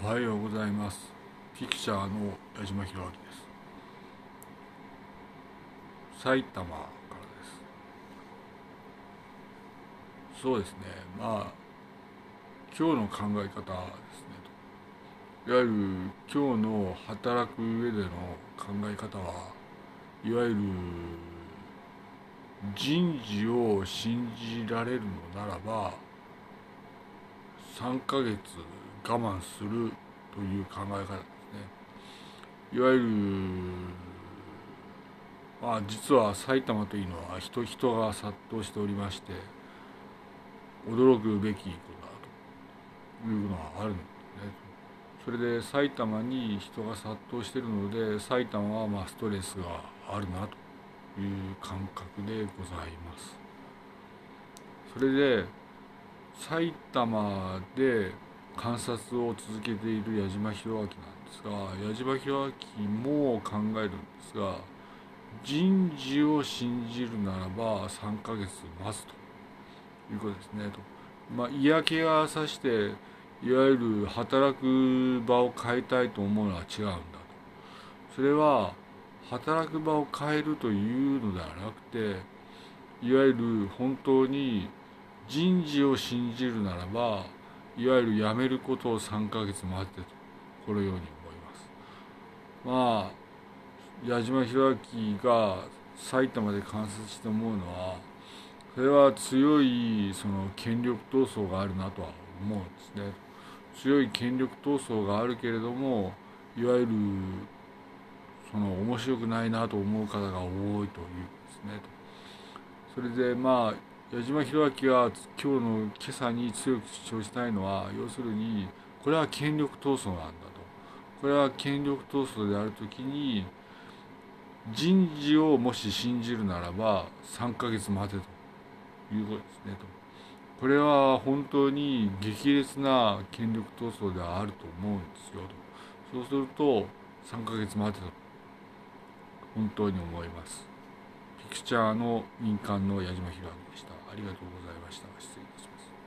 おはようございます。ピクチャーの矢島弘明です。埼玉からです。そうですね。まあ今日の考え方ですね。いわゆる今日の働く上での考え方はいわゆる人事を信じられるのならば3ヶ月我慢するという考え方ですね。いわゆるまあ実は埼玉というのは人人が殺到しておりまして驚くべきことだというのはあるんですね。それで埼玉に人が殺到しているので埼玉はまあストレスがあるなという感覚でございます。それで埼玉で観察を続けている矢島弘明なんですが矢島弘明も考えるんですが人事を信じるならば3ヶ月待つということですねと。まあ、嫌気がさしていわゆる働く場を変えたいと思うのは違うんだと。それは働く場を変えるというのではなくていわゆる本当に人事を信じるならばいわゆる辞めることを3ヶ月待ってとこのように思います。まあ矢島弘明が埼玉で観察して思うのはそれは強いその権力闘争があるなとは思うんですね。強い権力闘争があるけれどもいわゆるその面白くないなと思う方が多いというんですね。それでまあ矢島弘明が今日の今朝に強く主張したいのは要するにこれは権力闘争なんだと。これは権力闘争である時に人事をもし信じるならば3ヶ月待てということですねと。これは本当に激烈な権力闘争ではあると思うんですよと。そうすると3ヶ月待てと本当に思います。ピクチャーの民間の矢島弘明でした。ありがとうございました。失礼いたします。